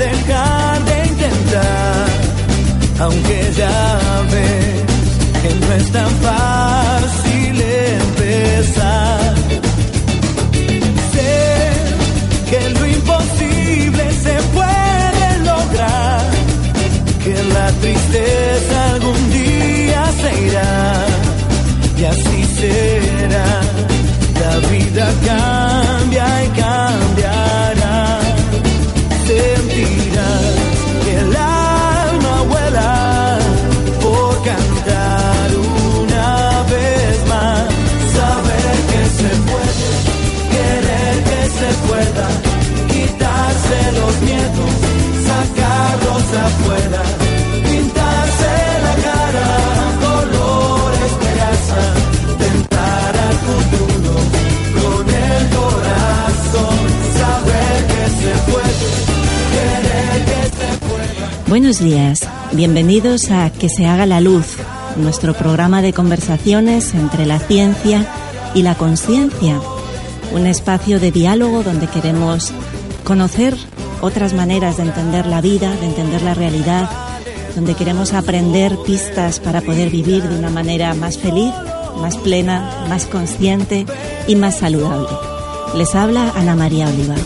Dejar de intentar. Aunque ya ves que no es tan fácil Buenos días, bienvenidos a Que se haga la luz, nuestro programa de conversaciones entre la ciencia y la conciencia, un espacio de diálogo donde queremos conocer otras maneras de entender la vida, de entender la realidad, donde queremos aprender pistas para poder vivir de una manera más feliz, más plena, más consciente y más saludable. Les habla Ana María Oliva.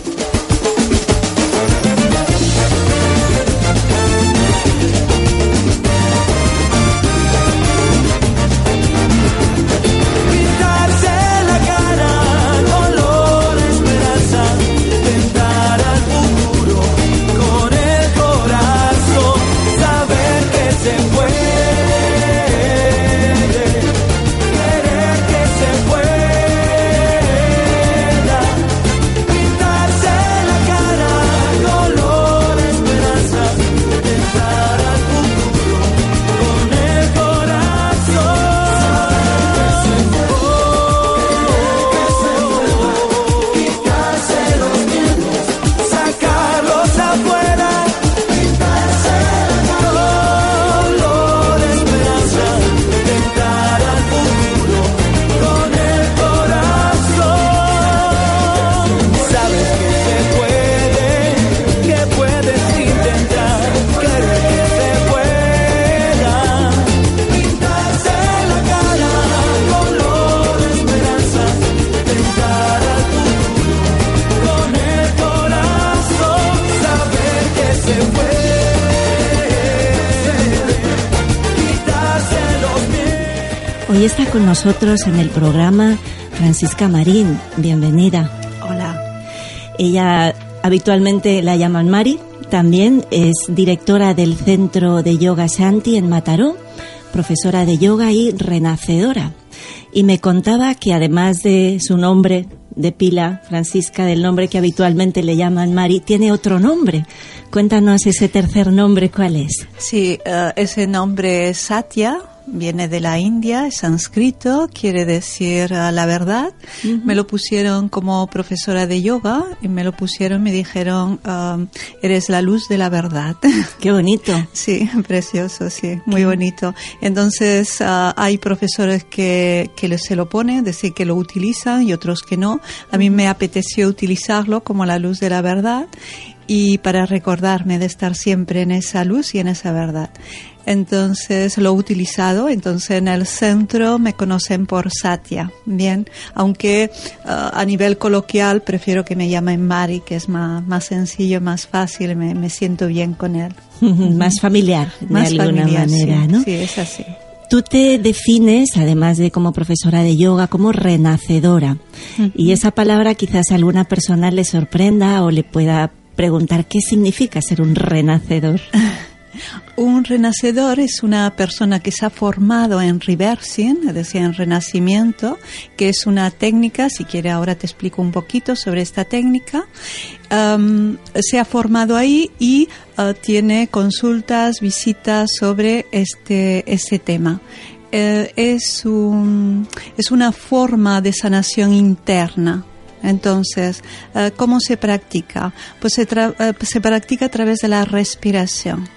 Nosotros en el programa Francisca Marín. Bienvenida. Hola. Ella habitualmente la llaman Mari. También es directora del Centro de Yoga Shanti en Mataró, profesora de yoga y renacedora. Y me contaba que además de su nombre de pila, Francisca, del nombre que habitualmente le llaman Mari, tiene otro nombre. Cuéntanos ese tercer nombre, ¿cuál es? Sí, eh, ese nombre es Satya, viene de la India, es sánscrito, quiere decir uh, la verdad. Me lo pusieron como profesora de yoga y me lo pusieron, me dijeron, um, eres la luz de la verdad. Qué bonito. Sí, precioso, sí, muy bonito. Entonces, uh, hay profesores que, que se lo ponen, decir que lo utilizan y otros que no. A mí me apeteció utilizarlo como la luz de la verdad y para recordarme de estar siempre en esa luz y en esa verdad. Entonces lo he utilizado, entonces en el centro me conocen por Satya, bien, aunque ah, a nivel coloquial prefiero que me llamen Mari, que es más, más sencillo, más fácil, me, me siento bien con él. Más familiar, Más de alguna familiar, manera, sí, ¿no? Sí, es así. Tú te defines, además de como profesora de yoga, como renacedora. Y esa palabra quizás a alguna persona le sorprenda o le pueda preguntar qué significa ser un renacedor. Un renacedor es una persona que se ha formado en reversing, es decir, en renacimiento, que es una técnica, si quiere ahora te explico un poquito sobre esta técnica. Am, se ha formado ahí y ah, tiene consultas, visitas sobre este, este tema. Eh, es, un, es una forma de sanación interna. Entonces, eh, ¿cómo se practica? Pues se, tra- eh, se practica a través de la respiración.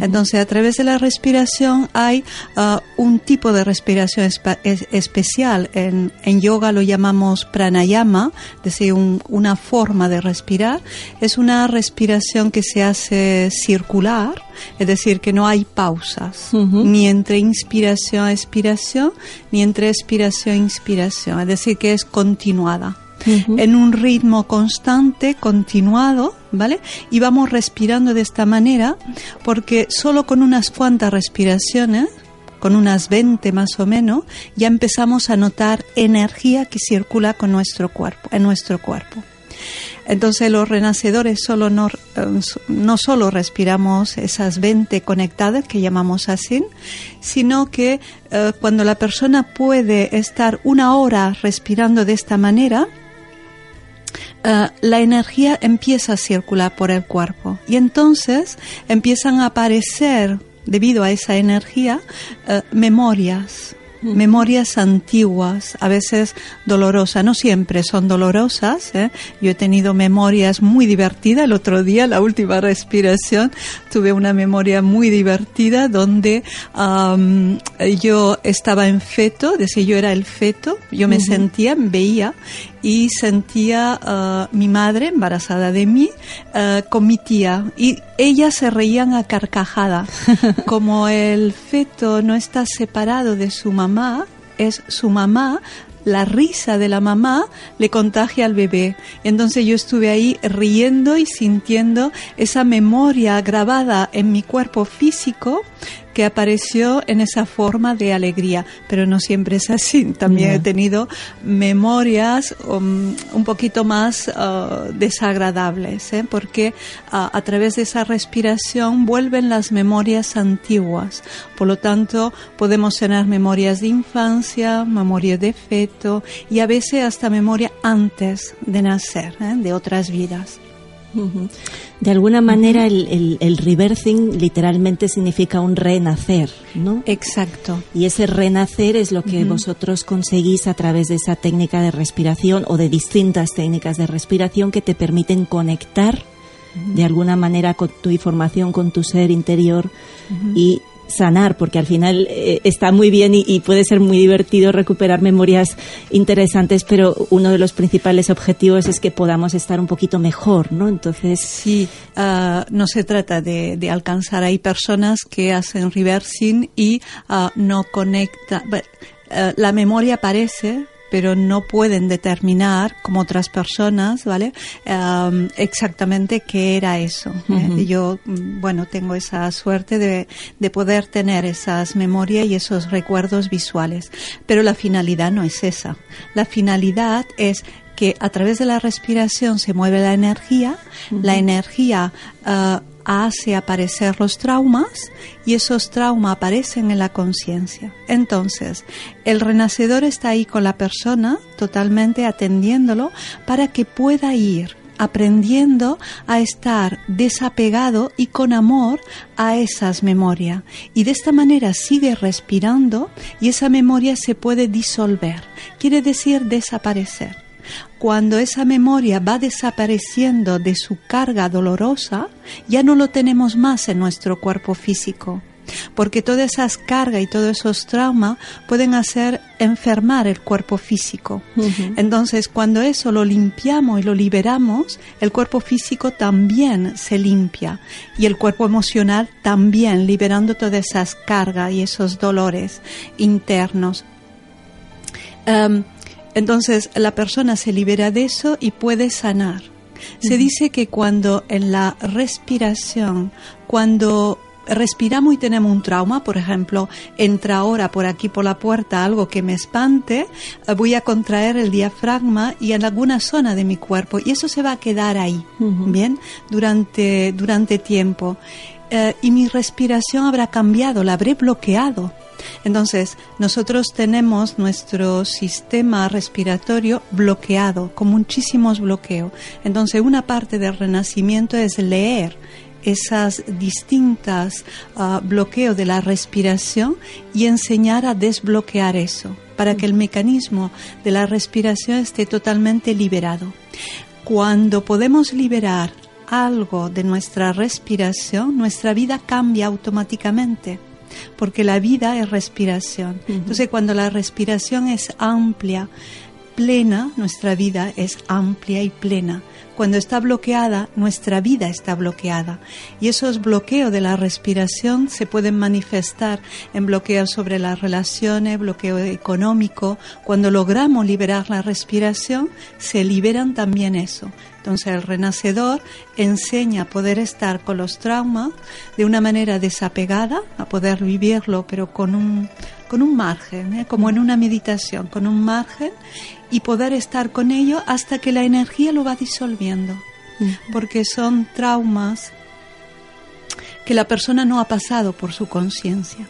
Entonces, a través de la respiración hay ah, un tipo de respiración es- especial. En, en yoga lo llamamos pranayama, es decir, un- una forma de respirar. Es una respiración que se hace circular, es decir, que no hay pausas, Ujú. ni entre inspiración a expiración, ni entre expiración a inspiración, es decir, que es continuada en un ritmo constante, continuado, ¿vale? Y vamos respirando de esta manera porque solo con unas cuantas respiraciones, con unas 20 más o menos, ya empezamos a notar energía que circula con nuestro cuerpo, en nuestro cuerpo. Entonces los renacedores solo no, eh, no solo respiramos esas 20 conectadas que llamamos así, sino que eh, cuando la persona puede estar una hora respirando de esta manera, eh, la energía empieza a circular por el cuerpo y entonces empiezan a aparecer, debido a esa energía, eh, memorias. Memorias antiguas, a veces dolorosas, no siempre son dolorosas. ¿eh? Yo he tenido memorias muy divertidas. El otro día, la última respiración, tuve una memoria muy divertida donde yo estaba en feto, decir, yo era el feto, yo me sentía, me veía y sentía ah, mi madre embarazada de mí ah, con mi tía y ellas se reían a carcajada. Como el feto no está separado de su mamá, es su mamá, la risa de la mamá le contagia al bebé. Entonces yo estuve ahí riendo y sintiendo esa memoria grabada en mi cuerpo físico que apareció en esa forma de alegría, pero no siempre es así. También he tenido memorias um, un poquito más uh, desagradables, ¿eh? porque uh, a través de esa respiración vuelven las memorias antiguas. Por lo tanto, podemos tener memorias de infancia, memorias de feto y a veces hasta memoria antes de nacer, ¿eh? de otras vidas. De alguna manera el, el, el reversing literalmente significa un renacer, ¿no? Exacto. Y ese renacer es lo que vosotros conseguís a través de esa técnica de respiración o de distintas técnicas de respiración que te permiten conectar de alguna manera con tu información, con tu ser interior y sanar, porque al final eh, está muy bien y, puede ser muy divertido recuperar memorias interesantes, pero uno de los principales objetivos es que podamos estar un poquito mejor, ¿no? Entonces, Sí, ah, no se trata de, de alcanzar. Hay personas que hacen reversing y ah, no conectan. Bueno, ah, la memoria aparece, pero no pueden determinar, como otras personas, ¿vale? Am, exactamente qué era eso. ¿eh? Yo, mm, bueno, tengo esa suerte de, de poder tener esas memorias y esos recuerdos visuales. Pero la finalidad no es esa. La finalidad es que a través de la respiración se mueve la energía, la energía ah, hace aparecer los traumas y esos traumas aparecen en la conciencia. Entonces, el renacedor está ahí con la persona, totalmente atendiéndolo, para que pueda ir aprendiendo a estar desapegado y con amor a esas memorias. Y de esta manera sigue respirando y esa memoria se puede disolver, quiere decir desaparecer. Cuando esa memoria va desapareciendo de su carga dolorosa, ya no lo tenemos más en nuestro cuerpo físico porque todas esas cargas y todos esos traumas pueden hacer enfermar el cuerpo físico. Entonces, cuando eso lo limpiamos y lo liberamos, el cuerpo físico también se limpia y el cuerpo emocional también, liberando todas esas cargas y esos dolores internos. Em, entonces, la persona se libera de eso y puede sanar. Se dice que cuando en la respiración, cuando respiramos y tenemos un trauma, por ejemplo, entra ahora por aquí por la puerta algo que me espante, eh, voy a contraer el diafragma y en alguna zona de mi cuerpo y eso se va a quedar ahí, ¿bien? Durante, durante tiempo. Eh, y mi respiración habrá cambiado, la habré bloqueado. Entonces, nosotros tenemos nuestro sistema respiratorio bloqueado, con muchísimos bloqueos. Entonces, una parte del renacimiento es leer esas distintas uh, bloqueos de la respiración y enseñar a desbloquear eso para que el mecanismo de la respiración esté totalmente liberado. Cuando podemos liberar algo de nuestra respiración, nuestra vida cambia automáticamente, porque la vida es respiración. Entonces, cuando la respiración es amplia, plena, nuestra vida es amplia y plena. Cuando está bloqueada, nuestra vida está bloqueada. Y esos bloqueos de la respiración se pueden manifestar en bloqueos sobre las relaciones, bloqueo económico. Cuando logramos liberar la respiración, se liberan también eso. Entonces el renacedor enseña a poder estar con los traumas de una manera desapegada, a poder vivirlo, pero con un, con un margen, ¿eh? como en una meditación, con un margen y poder estar con ello hasta que la energía lo va disolviendo, porque son traumas que la persona no ha pasado por su conciencia.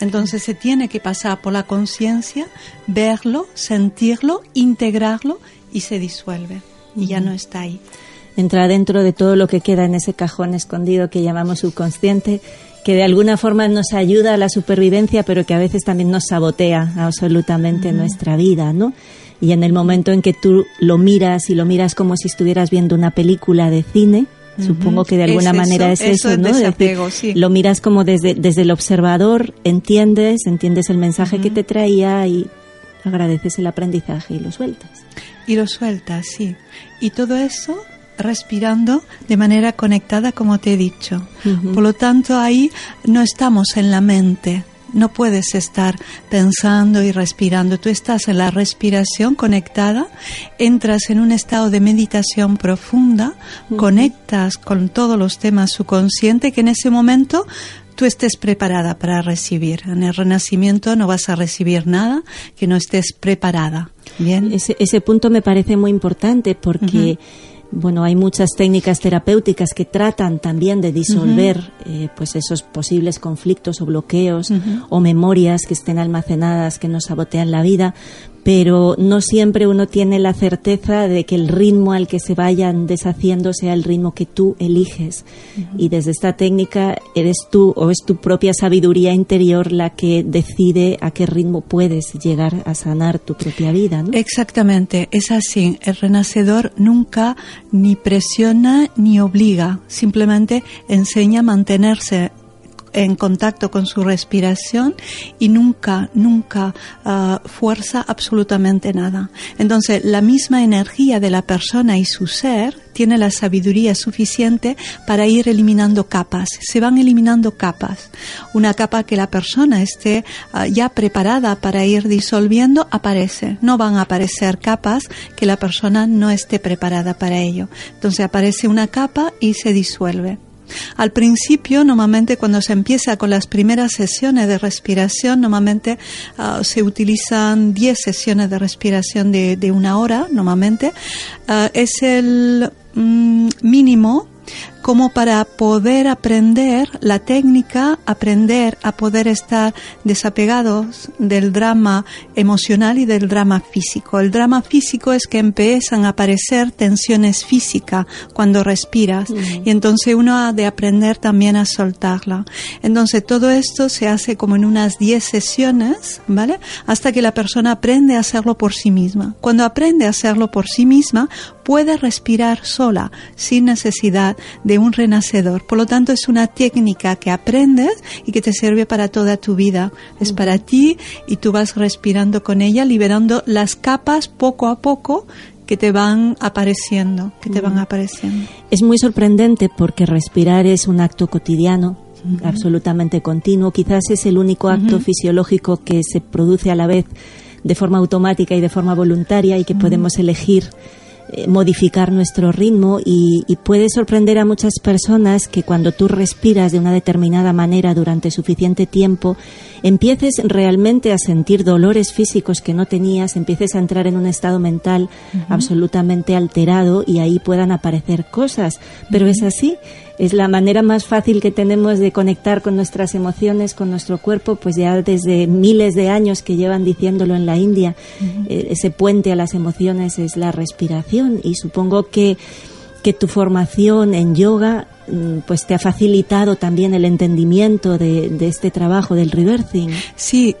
Entonces se tiene que pasar por la conciencia, verlo, sentirlo, integrarlo y se disuelve y ya no está ahí. Entra dentro de todo lo que queda en ese cajón escondido que llamamos subconsciente que de alguna forma nos ayuda a la supervivencia, pero que a veces también nos sabotea absolutamente nuestra vida, ¿no? Y en el momento en que tú lo miras y lo miras como si estuvieras viendo una película de cine, supongo que de alguna manera es eso, ¿no? Lo miras como desde, desde el observador, entiendes, entiendes el mensaje que te traía y agradeces el aprendizaje y lo sueltas. Y lo sueltas, sí. Y todo eso respirando de manera conectada, como te he dicho. Por lo tanto, ahí no estamos en la mente. No puedes estar pensando y respirando. Tú estás en la respiración conectada, entras en un estado de meditación profunda, conectas con todos los temas subconscientes que en ese momento tú estés preparada para recibir. En el renacimiento no vas a recibir nada que no estés preparada. Bien. Ese, ese punto me parece muy importante porque bueno, hay muchas técnicas terapéuticas que tratan también de disolver eh, pues esos posibles conflictos o bloqueos o memorias que estén almacenadas que nos sabotean la vida, pero no siempre uno tiene la certeza de que el ritmo al que se vayan deshaciendo sea el ritmo que tú eliges. Y desde esta técnica eres tú o es tu propia sabiduría interior la que decide a qué ritmo puedes llegar a sanar tu propia vida. ¿no? Exactamente, es así. El renacedor nunca ni presiona ni obliga, simplemente enseña a mantenerse en contacto con su respiración y nunca, nunca ah, fuerza absolutamente nada. Entonces, la misma energía de la persona y su ser tiene la sabiduría suficiente para ir eliminando capas. Se van eliminando capas. Una capa que la persona esté ah, ya preparada para ir disolviendo aparece. No van a aparecer capas que la persona no esté preparada para ello. Entonces aparece una capa y se disuelve. Al principio, normalmente cuando se empieza con las primeras sesiones de respiración, normalmente ah, se utilizan 10 sesiones de respiración de, una hora, normalmente. Ah, es el mm, mínimo como para poder aprender la técnica, aprender a poder estar desapegados del drama emocional y del drama físico. El drama físico es que empiezan a aparecer tensiones físicas cuando respiras y entonces uno ha de aprender también a soltarla. Entonces todo esto se hace como en unas 10 sesiones, ¿vale? Hasta que la persona aprende a hacerlo por sí misma. Cuando aprende a hacerlo por sí misma, puede respirar sola, sin necesidad de un renacedor. Por lo tanto, es una técnica que aprendes y que te sirve para toda tu vida. Es para ti y tú vas respirando con ella, liberando las capas poco a poco que te van apareciendo, que te van apareciendo. Es muy sorprendente porque respirar es un acto cotidiano, absolutamente continuo. Quizás es el único acto fisiológico que se produce a la vez de forma automática y de forma voluntaria y que podemos elegir modificar nuestro ritmo y, y puede sorprender a muchas personas que cuando tú respiras de una determinada manera durante suficiente tiempo, empieces realmente a sentir dolores físicos que no tenías, empieces a entrar en un estado mental absolutamente alterado y ahí puedan aparecer cosas. Pero es así, es la manera más fácil que tenemos de conectar con nuestras emociones, con nuestro cuerpo, pues ya desde miles de años que llevan diciéndolo en la India, eh, ese puente a las emociones es la respiración y supongo que que tu formación en yoga pues te ha facilitado también el entendimiento de, de este trabajo del reversing. Sí,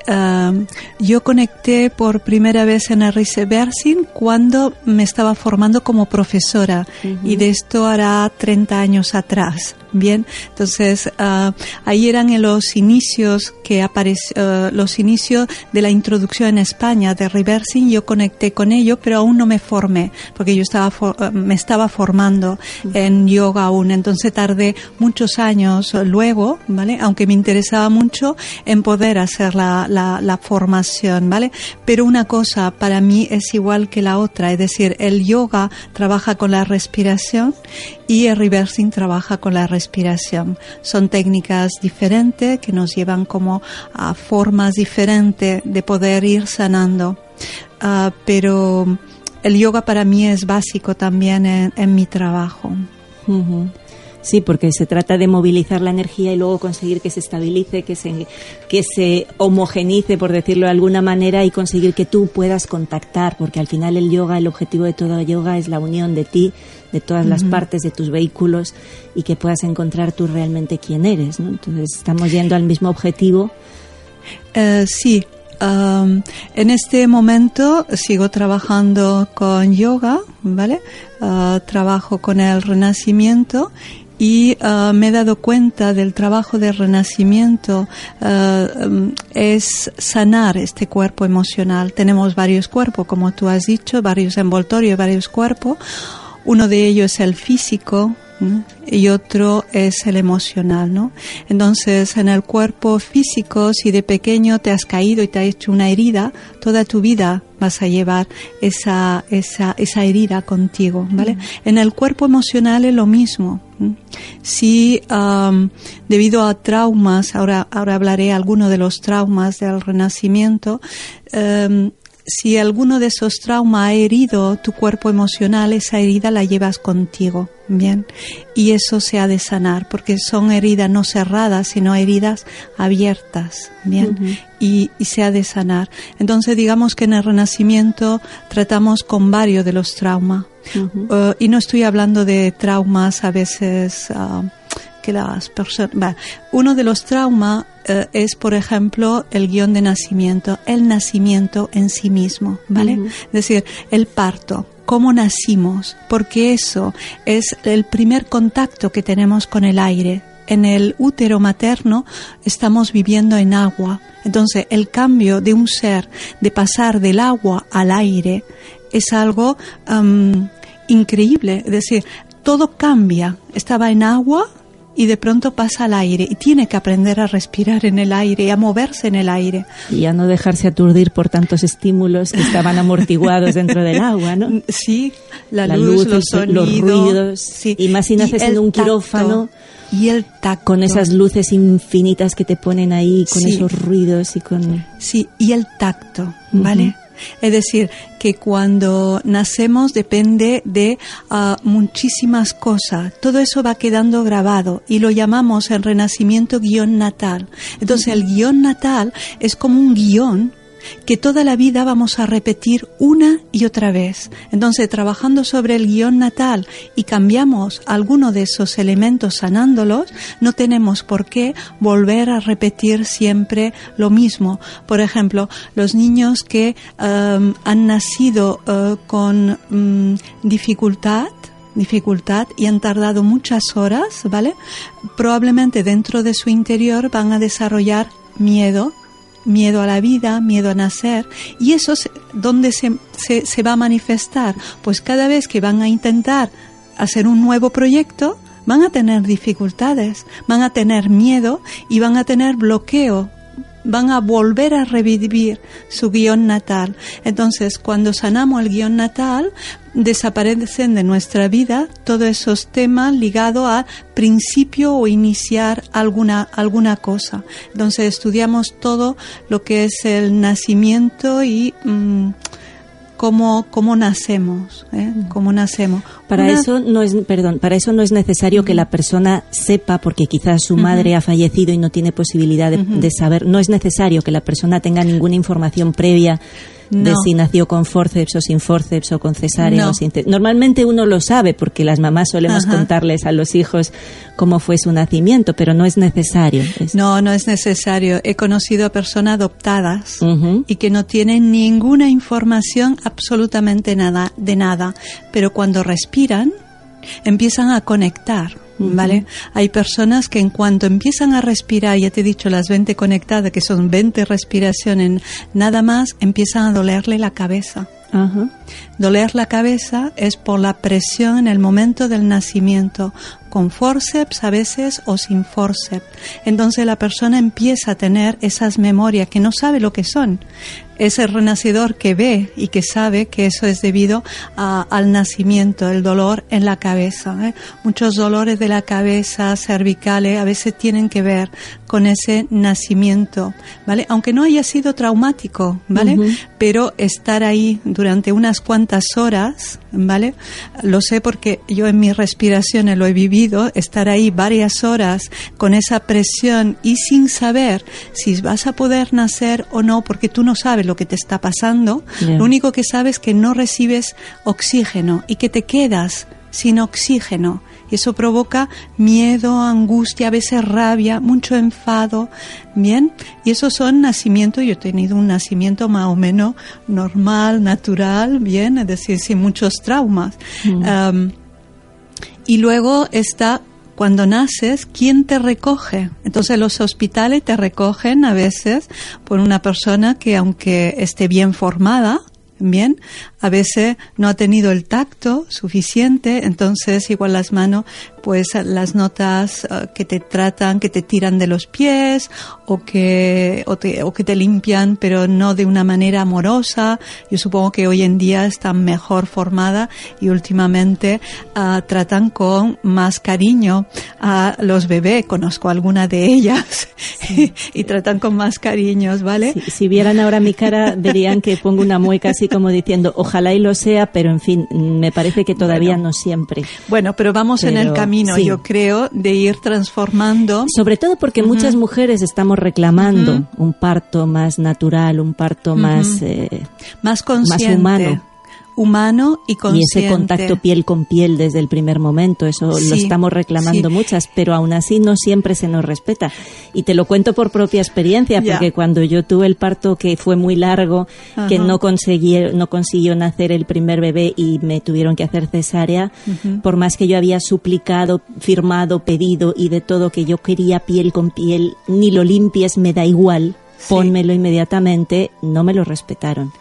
yo conecté por primera vez en el reversing cuando me estaba formando como profesora y de esto hará 30 años atrás. Bien, entonces ah, ahí eran en los inicios que apareció, los inicios de la introducción en España de reversing. Yo conecté con ello, pero aún no me formé porque yo estaba for- ah, me estaba formando en yoga aún. Entonces tardé muchos años luego, ¿vale? Aunque me interesaba mucho en poder hacer la, la, formación, ¿vale? Pero una cosa para mí es igual que la otra, es decir, el yoga trabaja con la respiración y el reversing trabaja con la respiración. Son técnicas diferentes que nos llevan como a formas diferentes de poder ir sanando. Ah, pero el yoga para mí es básico también en, mi trabajo. Sí, porque se trata de movilizar la energía y luego conseguir que se estabilice, que se, que se homogenice, por decirlo de alguna manera, y conseguir que tú puedas contactar, porque al final el yoga, el objetivo de todo yoga es la unión de ti, de todas las partes de tus vehículos y que puedas encontrar tú realmente quién eres. ¿no? Entonces estamos yendo al mismo objetivo. Eh, sí, um, en este momento sigo trabajando con yoga, ¿vale? Ah, trabajo con el renacimiento y ah, me he dado cuenta del trabajo del renacimiento ah, um, es sanar este cuerpo emocional. Tenemos varios cuerpos, como tú has dicho, varios envoltorios, varios cuerpos. Uno de ellos es el físico, ¿no? y otro es el emocional, ¿no? Entonces, en el cuerpo físico, si de pequeño te has caído y te has hecho una herida, toda tu vida vas a llevar esa, esa, esa herida contigo, ¿vale? En el cuerpo emocional es lo mismo. Si am, debido a traumas, ahora, ahora hablaré alguno de los traumas del renacimiento, em, si alguno de esos traumas ha herido tu cuerpo emocional, esa herida la llevas contigo, bien, y eso se ha de sanar, porque son heridas no cerradas, sino heridas abiertas, bien, y, y se ha de sanar. Entonces, digamos que en el Renacimiento tratamos con varios de los traumas, Eh, y no estoy hablando de traumas a veces. Que las personas... Uno de los traumas eh, es, por ejemplo, el guion de nacimiento, el nacimiento en sí mismo, ¿vale? Es decir, el parto, cómo nacimos, porque eso es el primer contacto que tenemos con el aire. En el útero materno estamos viviendo en agua. Entonces, el cambio de un ser, de pasar del agua al aire, es algo am, increíble. Es decir, todo cambia. Estaba en agua y de pronto pasa al aire y tiene que aprender a respirar en el aire y a moverse en el aire. Y a no dejarse aturdir por tantos estímulos que estaban amortiguados dentro del agua, ¿no? Sí, la, La luz, luz, los el- los sonidos, ruidos. sí. Y más si naces en un tacto, quirófano, y el tacto. Con esas luces infinitas que te ponen ahí, con Sí. esos ruidos y con... Sí, y el tacto, ¿vale? Es decir, que cuando nacemos depende de ah, muchísimas cosas. Todo eso va quedando grabado y lo llamamos el renacimiento guion natal. Entonces el guion natal es como un guion que toda la vida vamos a repetir una y otra vez. Entonces, trabajando sobre el guion natal y cambiamos alguno de esos elementos sanándolos, no tenemos por qué volver a repetir siempre lo mismo. Por ejemplo, los niños que um, han nacido uh, con um, dificultad, dificultad y han tardado muchas horas, ¿vale? Probablemente dentro de su interior van a desarrollar miedo, miedo a la vida, miedo a nacer. ¿Y eso es dónde se, se, se va a manifestar? Pues cada vez que van a intentar hacer un nuevo proyecto, van a tener dificultades, van a tener miedo y van a tener bloqueo van a volver a revivir su guion natal. Entonces, cuando sanamos el guion natal, desaparecen de nuestra vida todos esos temas ligados a principio o iniciar alguna, alguna cosa. Entonces, estudiamos todo lo que es el nacimiento y... mm, cómo, cómo nacemos, ¿eh? cómo nacemos. Para Una- eso no es, perdón, para eso no es necesario que la persona sepa, porque quizás su madre ha fallecido y no tiene posibilidad de, de saber. No es necesario que la persona tenga ninguna información previa de si nació con forceps o sin forceps o con cesárea No. o sin. Normalmente uno lo sabe porque las mamás solemos Ajá. contarles a los hijos cómo fue su nacimiento, pero no es necesario. Es- No, no es necesario. He conocido a personas adoptadas y que no tienen ninguna información absolutamente nada de nada, pero cuando respiran empiezan a conectar. ¿Vale? Hay personas que en cuanto empiezan a respirar, ya te he dicho las 20 conectadas, que son 20 respiraciones, nada más empiezan a dolerle la cabeza. Doler la cabeza es por la presión en el momento del nacimiento, con forceps a veces o sin forceps. Entonces la persona empieza a tener esas memorias que no sabe lo que son. Es el renacidor que ve y que sabe que eso es debido a- al nacimiento, el dolor en la cabeza. ¿eh? Muchos dolores de la cabeza, cervicales, a veces tienen que ver con ese nacimiento, ¿vale? Aunque no haya sido traumático, ¿vale? Pero estar ahí durante unas cuantas horas, ¿vale? Lo sé porque yo en mis respiraciones lo he vivido, estar ahí varias horas con esa presión y sin saber si vas a poder nacer o no, porque tú no sabes lo que te está pasando, Ya. lo único que sabes es que no recibes oxígeno y que te quedas sin oxígeno. Y eso provoca miedo, angustia, a veces rabia, mucho enfado. Bien, y esos son nacimientos. Yo he tenido un nacimiento más o menos normal, natural, bien, es decir, sin muchos traumas. Um, y luego está cuando naces, ¿quién te recoge? Entonces los hospitales te recogen a veces por una persona que aunque esté bien formada, bien, a veces no ha tenido el tacto suficiente, entonces igual las manos, pues las notas eh, que te tratan, que te tiran de los pies o que, o, te- o que te limpian, pero no de una manera amorosa. Yo supongo que hoy en día están mejor formadas y últimamente ah, tratan con más cariño a los bebés. Conozco alguna de ellas y tratan con más cariños, ¿vale? Si, si vieran ahora mi cara, verían que pongo una mueca así como diciendo, ojalá y lo sea, pero en fin, me parece que todavía no siempre. Bueno, pero vamos en el Pero, camino, sí. yo creo, de ir transformando. Sobre todo porque muchas mujeres estamos reclamando un parto más natural, un parto más... eh, más consciente, humano. Humano y y consciente. ese contacto piel con piel desde el primer momento, eso lo Sí, estamos reclamando sí. muchas, pero aún así no siempre se nos respeta. Y te lo cuento por propia experiencia, porque cuando yo tuve el parto que fue muy largo, que no conseguí, no consiguió nacer el primer bebé y me tuvieron que hacer cesárea, por más que yo había suplicado, firmado, pedido y de todo que yo quería piel con piel, ni lo limpies, me da igual, pónmelo inmediatamente, no me lo respetaron.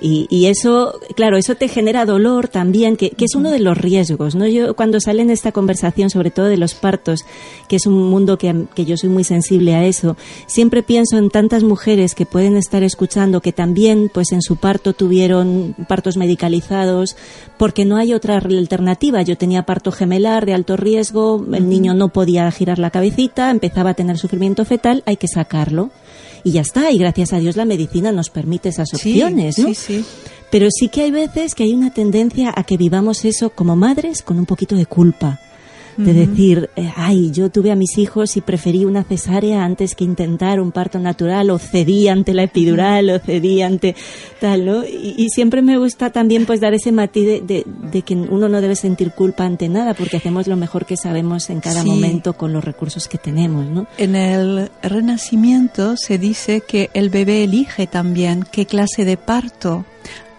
Y, y eso, claro, eso te genera dolor también, que, que es uno de los riesgos, ¿no? Yo cuando sale en esta conversación, sobre todo de los partos, que es un mundo que, que yo soy muy sensible a eso, siempre pienso en tantas mujeres que pueden estar escuchando que también, pues en su parto tuvieron partos medicalizados, porque no hay otra alternativa. Yo tenía parto gemelar de alto riesgo, el niño no podía girar la cabecita, empezaba a tener sufrimiento fetal, hay que sacarlo y ya está. Y gracias a Dios la medicina nos permite esas Sí, opciones, ¿no? sí, sí. Pero sí que hay veces que hay una tendencia a que vivamos eso como madres con un poquito de culpa. De decir, eh, ay, yo tuve a mis hijos y preferí una cesárea antes que intentar un parto natural, o cedí ante la epidural, o cedí ante tal, ¿no? Y, y siempre me gusta también pues dar ese matiz de, de- de que uno no debe sentir culpa ante nada, porque hacemos lo mejor que sabemos en cada Sí. momento con los recursos que tenemos, ¿no? En el renacimiento se dice que el bebé elige también qué clase de parto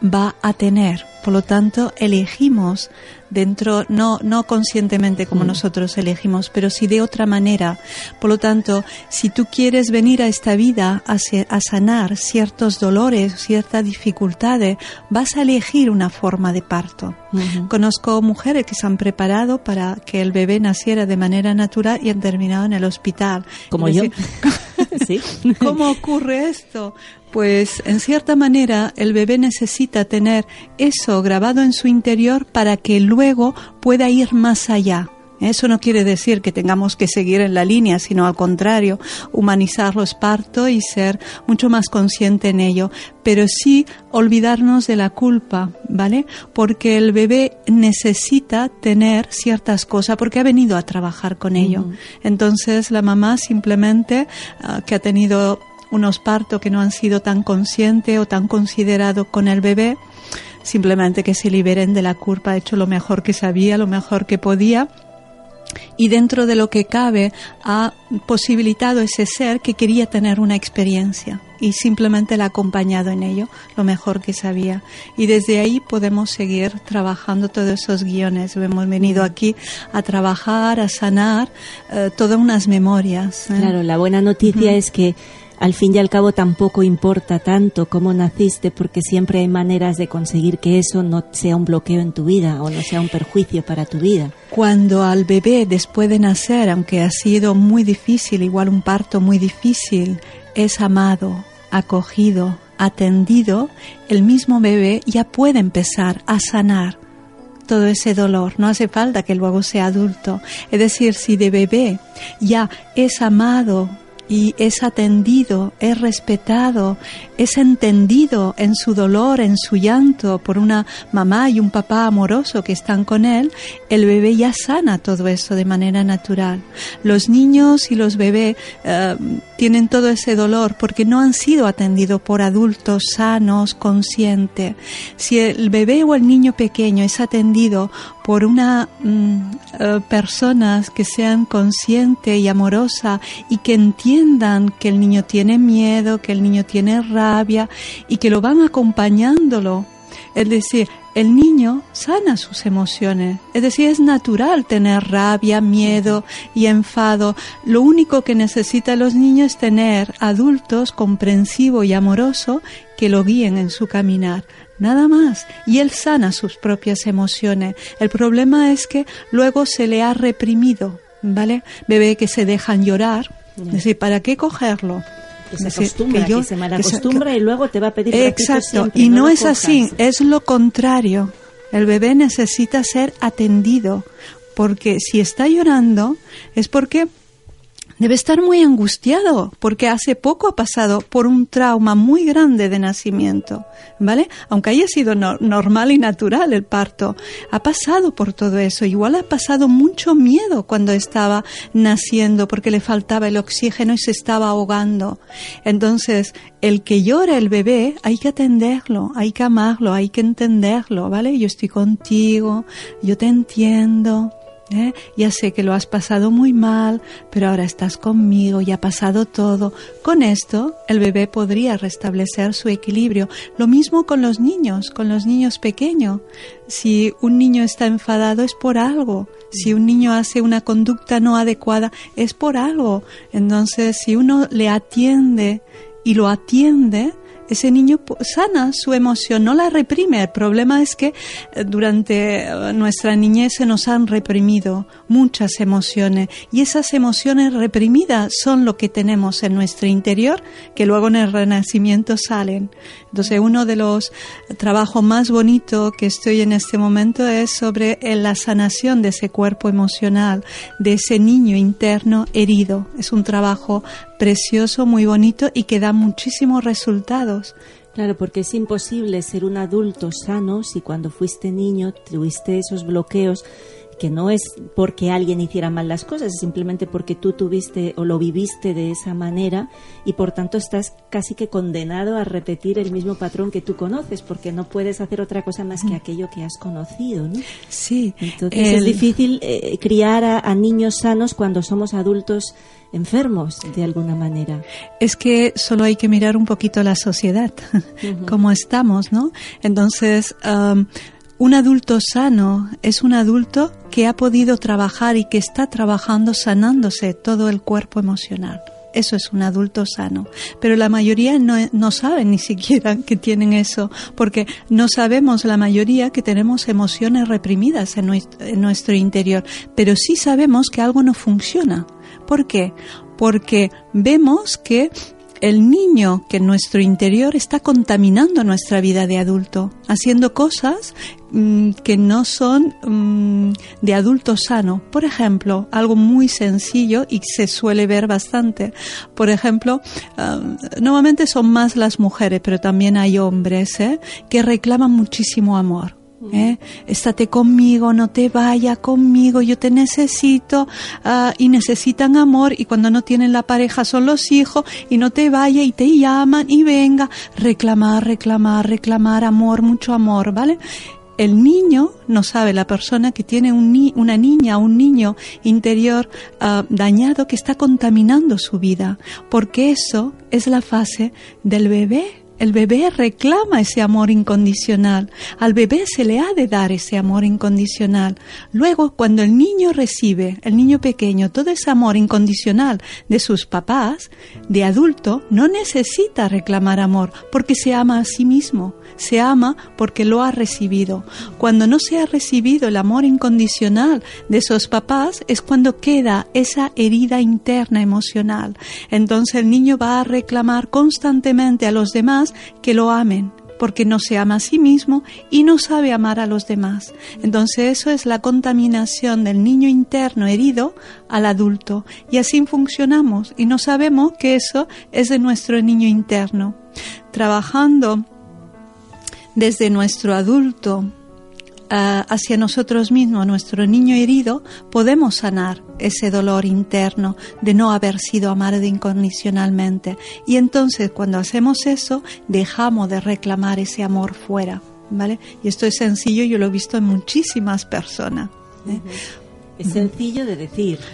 va a tener. Por lo tanto, elegimos dentro, no, no conscientemente como nosotros elegimos, pero sí de otra manera. Por lo tanto, si tú quieres venir a esta vida a, sanar ciertos dolores, ciertas dificultades, vas a elegir una forma de parto. Conozco mujeres que se han preparado para que el bebé naciera de manera natural y han terminado en el hospital. Como Es yo. decir, sí. ¿Cómo ocurre esto? Pues en cierta manera el bebé necesita tener eso grabado en su interior para que luego pueda ir más allá. Eso no quiere decir que tengamos que seguir en la línea, sino al contrario, humanizar los partos y ser mucho más consciente en ello, pero sí olvidarnos de la culpa, ¿vale? Porque el bebé necesita tener ciertas cosas, porque ha venido a trabajar con ello. Entonces la mamá simplemente ah, que ha tenido unos partos que no han sido tan conscientes o tan considerados con el bebé, simplemente que se liberen de la culpa, ha hecho lo mejor que sabía, lo mejor que podía. Y dentro de lo que cabe ha posibilitado ese ser que quería tener una experiencia y simplemente la ha acompañado en ello lo mejor que sabía. Y desde ahí podemos seguir trabajando todos esos guiones. Hemos venido aquí a trabajar a sanar eh, todas unas memorias ¿eh? Claro, la buena noticia es que al fin y al cabo tampoco importa tanto cómo naciste porque siempre hay maneras de conseguir que eso no sea un bloqueo en tu vida o no sea un perjuicio para tu vida. Cuando al bebé después de nacer, aunque ha sido muy difícil, igual un parto muy difícil, es amado, acogido, atendido, el mismo bebé ya puede empezar a sanar todo ese dolor. No hace falta que luego sea adulto. Es decir, si de bebé ya es amado, y es atendido, es respetado, es entendido en su dolor, en su llanto por una mamá y un papá amoroso que están con él, el bebé ya sana todo eso de manera natural. Los niños y los bebés eh, tienen todo ese dolor porque no han sido atendidos por adultos sanos, conscientes. Si el bebé o el niño pequeño es atendido por una mm, eh, personas que sean consciente y amorosa y que entiendan que el niño tiene miedo, que el niño tiene rabia y que lo van acompañándolo. Es decir, el niño sana sus emociones. Es decir, es natural tener rabia, miedo y enfado. Lo único que necesitan los niños es tener adultos comprensivos y amorosos que lo guíen en su caminar. Nada más. Y él sana sus propias emociones. El problema es que luego se le ha reprimido, ¿vale? Bebé que se dejan llorar. Es decir, ¿para qué cogerlo? Que se decir, acostumbra, que, yo- se que malacostumbra y luego te va a pedir Exacto, siempre, y no, es así, es lo contrario. El bebé necesita ser atendido, porque si está llorando es porque debe estar muy angustiado, porque hace poco ha pasado por un trauma muy grande de nacimiento, ¿vale? Aunque haya sido no- normal y natural el parto, ha pasado por todo eso. Igual ha pasado mucho miedo cuando estaba naciendo, porque le faltaba el oxígeno y se estaba ahogando. Entonces, el que llora el bebé, hay que atenderlo, hay que amarlo, hay que entenderlo, ¿vale? Yo estoy contigo, yo te entiendo. ¿Eh? Ya sé que lo has pasado muy mal, pero ahora estás conmigo, ya ha pasado todo. Con esto, el bebé podría restablecer su equilibrio. Lo mismo con los niños, con los niños pequeños. Si un niño está enfadado es por algo. Si un niño hace una conducta no adecuada es por algo. Entonces, si uno le atiende y lo atiende, ese niño sana su emoción, no la reprime. El problema es que eh, durante eh, nuestra niñez se nos han reprimido muchas emociones y esas emociones reprimidas son lo que tenemos en nuestro interior que luego en el renacimiento salen. Entonces uno de los trabajos más bonitos que estoy en este momento es sobre eh, la sanación de ese cuerpo emocional, de ese niño interno herido. Es un trabajo precioso, muy bonito y que da muchísimos resultados. Claro, porque es imposible ser un adulto sano si cuando fuiste niño tuviste esos bloqueos que no es porque alguien hiciera mal las cosas, es simplemente porque tú tuviste o lo viviste de esa manera y por tanto estás casi que condenado a repetir el mismo patrón que tú conoces, porque no puedes hacer otra cosa más que aquello que has conocido, ¿no? Sí. Entonces es el- difícil eh, criar a, a niños sanos cuando somos adultos enfermos de alguna manera. Es que solo hay que mirar un poquito la sociedad, cómo estamos, ¿no? Entonces, un adulto sano es un adulto que ha podido trabajar y que está trabajando sanándose todo el cuerpo emocional. Eso es un adulto sano. Pero la mayoría no, no saben ni siquiera que tienen eso, porque no sabemos la mayoría que tenemos emociones reprimidas en nues- en nuestro interior, pero sí sabemos que algo no funciona. ¿Por qué? Porque vemos que el niño que en nuestro interior está contaminando nuestra vida de adulto, haciendo cosas mm, que no son mm, de adulto sano. Por ejemplo, algo muy sencillo y se suele ver bastante. Por ejemplo, ah, normalmente son más las mujeres, pero también hay hombres ¿eh? que reclaman muchísimo amor. ¿Eh? Estate conmigo, no te vaya conmigo, yo te necesito ah, y necesitan amor y cuando no tienen la pareja son los hijos y no te vaya y te llaman y venga, reclamar, reclamar, reclamar amor, mucho amor, ¿vale? El niño no sabe, la persona que tiene un ni- una niña, un niño interior ah, dañado que está contaminando su vida, porque eso es la fase del bebé. El bebé reclama ese amor incondicional. Al bebé se le ha de dar ese amor incondicional. Luego, cuando el niño recibe, el niño pequeño, todo ese amor incondicional de sus papás, de adulto, no necesita reclamar amor porque se ama a sí mismo. Se ama porque lo ha recibido. Cuando no se ha recibido el amor incondicional de esos papás es cuando queda esa herida interna emocional. Entonces el niño va a reclamar constantemente a los demás que lo amen porque no se ama a sí mismo y no sabe amar a los demás. Entonces eso es la contaminación del niño interno herido al adulto y así funcionamos y no sabemos que eso es de nuestro niño interno. Trabajando desde nuestro adulto ah, hacia nosotros mismos, nuestro niño herido, podemos sanar ese dolor interno de no haber sido amado incondicionalmente. Y entonces cuando hacemos eso, dejamos de reclamar ese amor fuera. ¿Vale? Y esto es sencillo, yo lo he visto en muchísimas personas. ¿eh? Es sencillo de decir.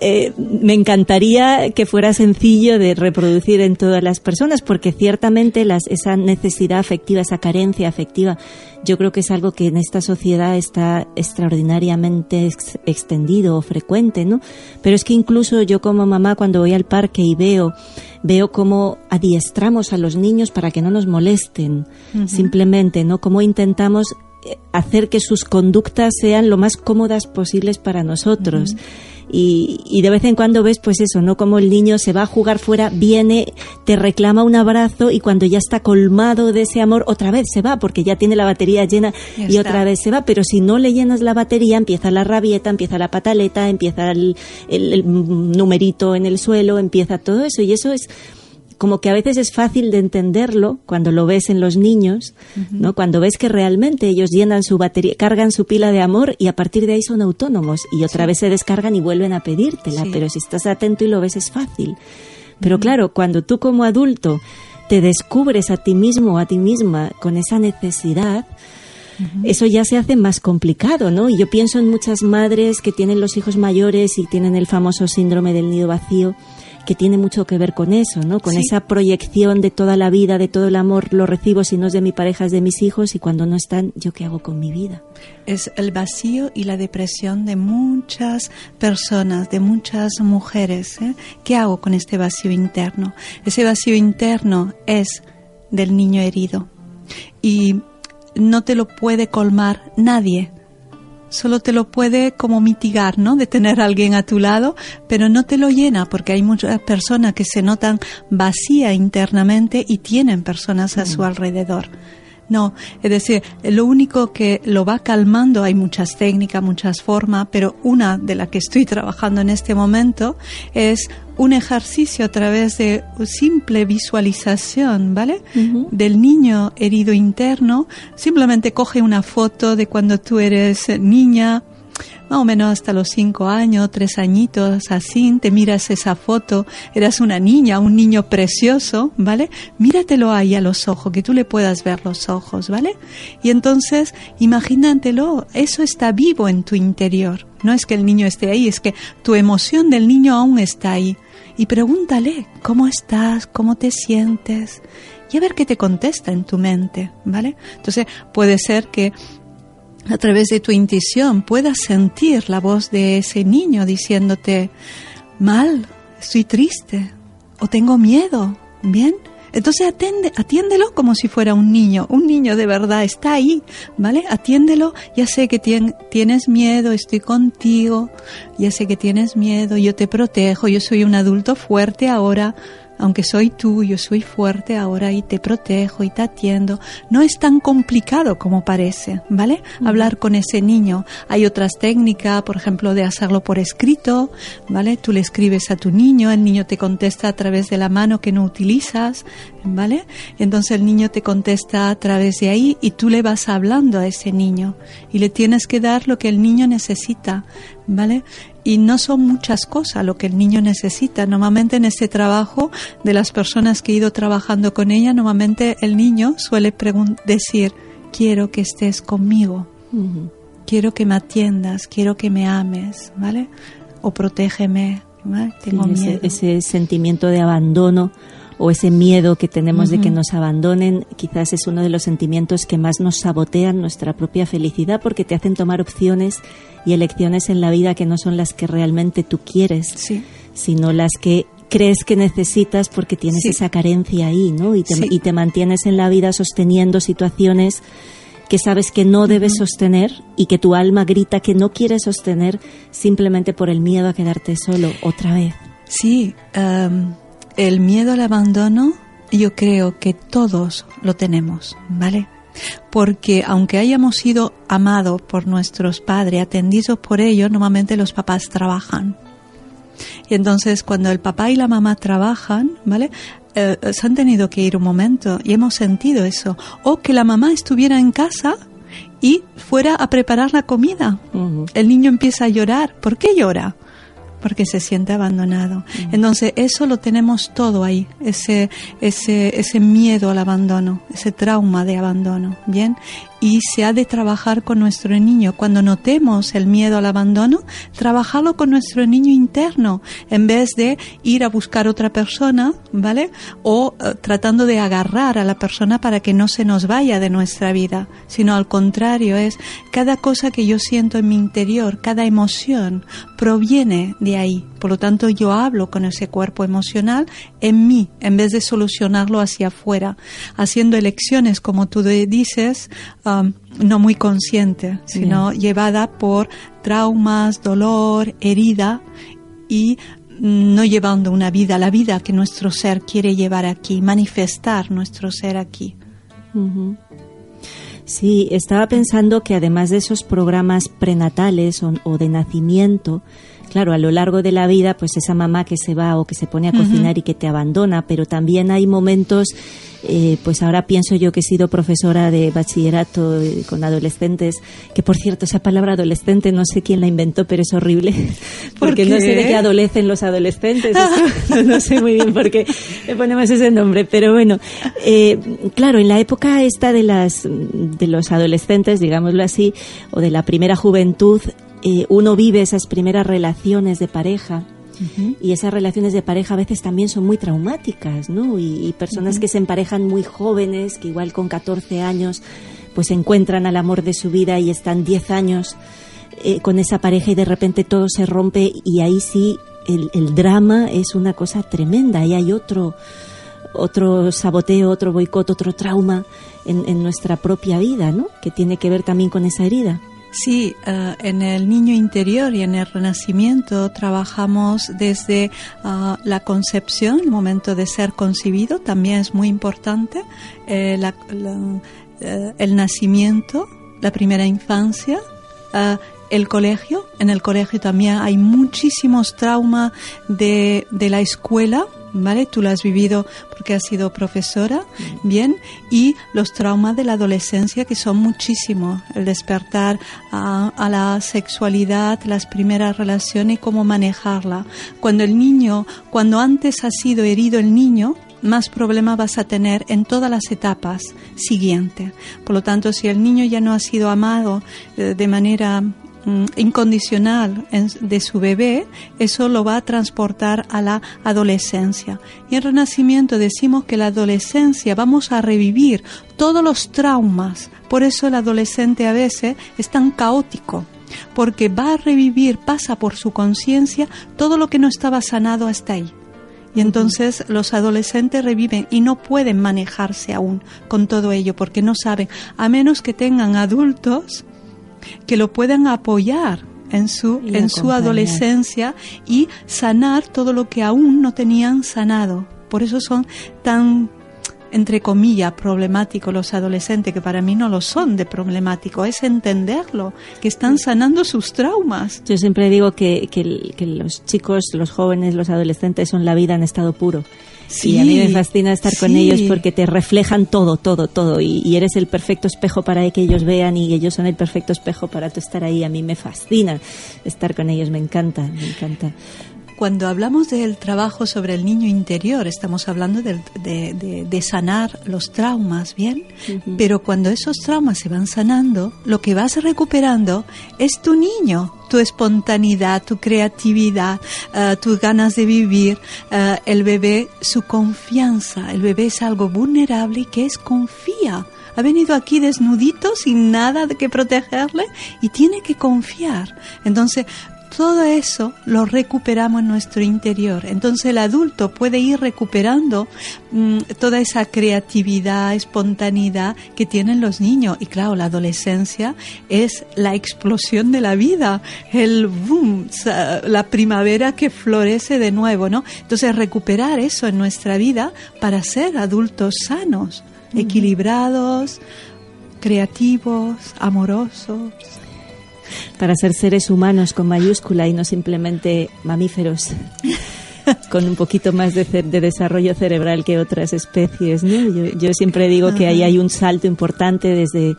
Eh, me encantaría que fuera sencillo de reproducir en todas las personas, porque ciertamente las, esa necesidad afectiva, esa carencia afectiva, yo creo que es algo que en esta sociedad está extraordinariamente ex- extendido o frecuente, ¿no? Pero es que incluso yo como mamá cuando voy al parque y veo veo cómo adiestramos a los niños para que no nos molesten, simplemente, ¿no? Cómo intentamos hacer que sus conductas sean lo más cómodas posibles para nosotros. Y, y de vez en cuando ves, pues eso, ¿no? Como el niño se va a jugar fuera, viene, te reclama un abrazo y cuando ya está colmado de ese amor, otra vez se va, porque ya tiene la batería llena Ya y está. otra vez se va. Pero si no le llenas la batería, empieza la rabieta, empieza la pataleta, empieza el, el- el numerito en el suelo, empieza todo eso. Y eso es como que a veces es fácil de entenderlo cuando lo ves en los niños, ¿no? Cuando ves que realmente ellos llenan su batería, cargan su pila de amor y a partir de ahí son autónomos y otra vez se descargan y vuelven a pedírtela, Sí. pero si estás atento y lo ves es fácil. Pero claro, cuando tú como adulto te descubres a ti mismo o a ti misma con esa necesidad, eso ya se hace más complicado, ¿no? Y yo pienso en muchas madres que tienen los hijos mayores y tienen el famoso síndrome del nido vacío, que tiene mucho que ver con eso, ¿no? Con Sí. esa proyección de toda la vida, de todo el amor, lo recibo, si no es de mi pareja, es de mis hijos, y cuando no están, ¿yo qué hago con mi vida? es el vacío y la depresión de muchas personas, de muchas mujeres. ¿eh? ¿Qué hago con este vacío interno? Ese vacío interno es del niño herido y no te lo puede colmar nadie. Solo te lo puede como mitigar, ¿no? De tener a alguien a tu lado, pero no te lo llena porque hay muchas personas que se notan vacía internamente y tienen personas a su alrededor. No, es decir, lo único que lo va calmando, hay muchas técnicas, muchas formas, pero una de las que estoy trabajando en este momento es un ejercicio a través de simple visualización, ¿vale? Del niño herido interno. Simplemente coge una foto de cuando tú eres niña, más o menos hasta los cinco años, tres añitos, así, te miras esa foto, eras una niña, un niño precioso, ¿vale? Míratelo ahí a los ojos, que tú le puedas ver los ojos, ¿vale? Y entonces, imagínatelo, eso está vivo en tu interior. No es que el niño esté ahí, es que tu emoción del niño aún está ahí. Y pregúntale, ¿cómo estás? ¿Cómo te sientes? Y a ver qué te contesta en tu mente, ¿vale? Entonces, puede ser que a través de tu intuición puedas sentir la voz de ese niño diciéndote, mal, estoy triste o tengo miedo, ¿bien? Entonces atiende, atiéndelo como si fuera un niño, un niño de verdad está ahí, ¿vale? Atiéndelo, ya sé que tienes miedo, estoy contigo, ya sé que tienes miedo, yo te protejo, yo soy un adulto fuerte ahora, aunque soy tú, yo soy fuerte ahora y te protejo y te atiendo. No es tan complicado como parece, ¿vale? Hablar con ese niño. Hay otras técnicas, por ejemplo, de hacerlo por escrito, ¿vale? Tú le escribes a tu niño, el niño te contesta a través de la mano que no utilizas, ¿vale? Entonces el niño te contesta a través de ahí y tú le vas hablando a ese niño y le tienes que dar lo que el niño necesita, ¿vale? y no son muchas cosas lo que el niño necesita. Normalmente en este trabajo de las personas que he ido trabajando con ella, normalmente el niño suele decir, quiero que estés conmigo, quiero que me atiendas, quiero que me ames, ¿vale? O protégeme, Tengo miedo. ese sentimiento de abandono o ese miedo que tenemos de que nos abandonen, quizás es uno de los sentimientos que más nos sabotean nuestra propia felicidad porque te hacen tomar opciones y elecciones en la vida que no son las que realmente tú quieres, sino las que crees que necesitas porque tienes esa carencia ahí, ¿no? Y te, y te mantienes en la vida sosteniendo situaciones que sabes que no debes sostener y que tu alma grita que no quieres sostener simplemente por el miedo a quedarte solo otra vez. Sí, um, el miedo al abandono yo creo que todos lo tenemos, ¿vale? Porque aunque hayamos sido amados por nuestros padres, atendidos por ellos, normalmente los papás trabajan. Y entonces cuando el papá y la mamá trabajan, ¿vale? Eh, se han tenido que ir un momento y hemos sentido eso. O que la mamá estuviera en casa y fuera a preparar la comida. El niño empieza a llorar. ¿Por qué llora? Porque se siente abandonado. Entonces, eso lo tenemos todo ahí, ese, ese, ese miedo al abandono, ese trauma de abandono, ¿bien? Y se ha de trabajar con nuestro niño. Cuando notemos el miedo al abandono, trabajarlo con nuestro niño interno en vez de ir a buscar otra persona, ¿vale? O eh, tratando de agarrar a la persona para que no se nos vaya de nuestra vida, sino al contrario, es cada cosa que yo siento en mi interior, cada emoción proviene de ahí. Por lo tanto, yo hablo con ese cuerpo emocional en mí, en vez de solucionarlo hacia afuera, haciendo elecciones, como tú dices, um, no muy consciente, sino llevada por traumas, dolor, herida y no llevando una vida, la vida que nuestro ser quiere llevar aquí, manifestar nuestro ser aquí. Sí, estaba pensando que además de esos programas prenatales o de nacimiento, claro, a lo largo de la vida, pues esa mamá que se va o que se pone a cocinar y que te abandona, pero también hay momentos, eh, pues ahora pienso yo que he sido profesora de bachillerato eh, con adolescentes, que por cierto, esa palabra adolescente no sé quién la inventó, pero es horrible, porque no sé de qué adolecen los adolescentes, no sé muy bien por qué le ponemos ese nombre, pero bueno, eh, claro, en la época esta de las de los adolescentes, digámoslo así, o de la primera juventud, eh, uno vive esas primeras relaciones de pareja y esas relaciones de pareja a veces también son muy traumáticas, ¿no? Y, personas que se emparejan muy jóvenes, que igual con 14 años pues encuentran al amor de su vida y están 10 años eh, con esa pareja y de repente todo se rompe y ahí sí el, drama es una cosa tremenda, ahí hay otro otro saboteo, otro boicot, otro trauma en, en nuestra propia vida, ¿no? Que tiene que ver también con esa herida. Sí, eh, en el niño interior y en el renacimiento trabajamos desde eh, la concepción, el momento de ser concebido, también es muy importante. Eh, eh, el nacimiento, la primera infancia, eh, el colegio. En el colegio también hay muchísimos traumas de, de la escuela, ¿vale? Tú lo has vivido porque has sido profesora, bien, y los traumas de la adolescencia que son muchísimos, el despertar a, a la sexualidad, las primeras relaciones y cómo manejarla. Cuando el niño, cuando antes ha sido herido el niño, más problemas vas a tener en todas las etapas siguientes. Por lo tanto, si el niño ya no ha sido amado eh, de manera mm, incondicional en- de su bebé, eso lo va a transportar a la adolescencia. Y en Renacimiento decimos que la adolescencia vamos a revivir todos los traumas. Por eso el adolescente a veces es tan caótico. Porque va a revivir, pasa por su conciencia todo lo que no estaba sanado hasta ahí. Y entonces los adolescentes reviven y no pueden manejarse aún con todo ello porque no saben, a menos que tengan adultos que lo puedan apoyar en su, Y en su adolescencia y sanar todo lo que aún no tenían sanado. Por eso son tan entre comillas, problemáticos los adolescentes, que para mí no lo son de problemático, es entenderlo, que están sanando sus traumas. Yo siempre digo que, que los chicos, los jóvenes, los adolescentes son la vida en estado puro. Y a mí me fascina estar con sí. ellos porque te reflejan todo, todo, todo. Y, y eres el perfecto espejo para que ellos vean y ellos son el perfecto espejo para tú estar ahí. A mí me fascina estar con ellos, me encanta, me encanta. Cuando hablamos del trabajo sobre el niño interior, estamos hablando de- de sanar los traumas, ¿bien? Pero cuando esos traumas se van sanando, lo que vas recuperando es tu niño, tu espontaneidad, tu creatividad, eh, tus ganas de vivir, eh, el bebé, su confianza. El bebé es algo vulnerable y que es confía. Ha venido aquí desnudito, sin nada de que protegerle, y tiene que confiar. Entonces, todo eso lo recuperamos en nuestro interior. Entonces el adulto puede ir recuperando mm, toda esa creatividad, espontaneidad que tienen los niños. Y claro, la adolescencia es la explosión de la vida, el boom, la primavera que florece de nuevo, ¿no? Entonces recuperar eso en nuestra vida para ser adultos sanos, equilibrados, creativos, amorosos. Para ser seres humanos con mayúscula y no simplemente mamíferos. con un poquito más de, desarrollo cerebral que otras especies. ¿no? Yo, siempre digo que ahí hay un salto importante desde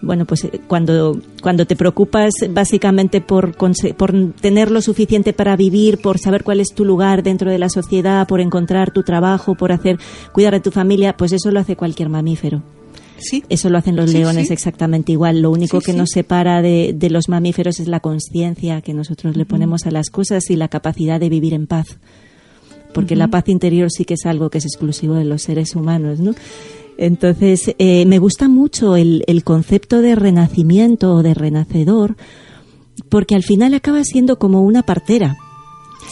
bueno, pues eh, cuando, cuando te preocupas básicamente por, por tener lo suficiente para vivir, por saber cuál es tu lugar dentro de la sociedad, por encontrar tu trabajo, por hacer, cuidar de tu familia, pues eso lo hace cualquier mamífero. Sí, Eso lo hacen los Sí, leones sí. exactamente igual. Lo único que nos separa de, de los mamíferos es la conciencia que nosotros le ponemos a las cosas y la capacidad de vivir en paz. Porque la paz interior sí que es algo que es exclusivo de los seres humanos, ¿no? Entonces, eh, me gusta mucho el, el concepto de renacimiento o de renacedor, porque al final acaba siendo como una partera.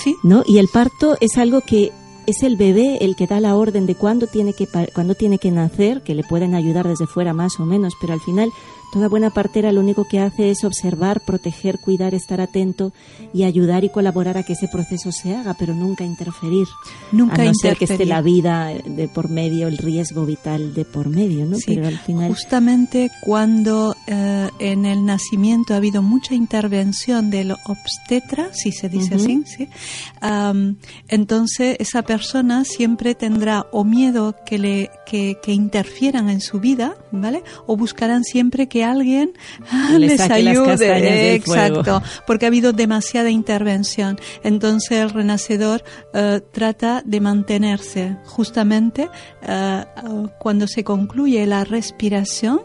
sí. ¿no? Y el parto es algo que es el bebé el que da la orden de cuándo tiene que cuándo tiene que nacer, que le pueden ayudar desde fuera más o menos, pero al final toda buena partera lo único que hace es observar, proteger, cuidar, estar atento y ayudar y colaborar a que ese proceso se haga, pero nunca interferir. Nunca a no ser que esté interferir. la vida de por medio, el riesgo vital de por medio, ¿no? Sí, pero al final justamente cuando eh, en el nacimiento ha habido mucha intervención del obstetra, si se dice Ujú. así, ¿sí? Am, entonces esa persona siempre tendrá o miedo que le que, que interfieran en su vida, ¿vale? O buscarán siempre que alguien ah, Le les ayude, exacto, porque ha habido demasiada intervención. Entonces el renacedor eh, trata de mantenerse justamente eh, eh, cuando se concluye la respiración,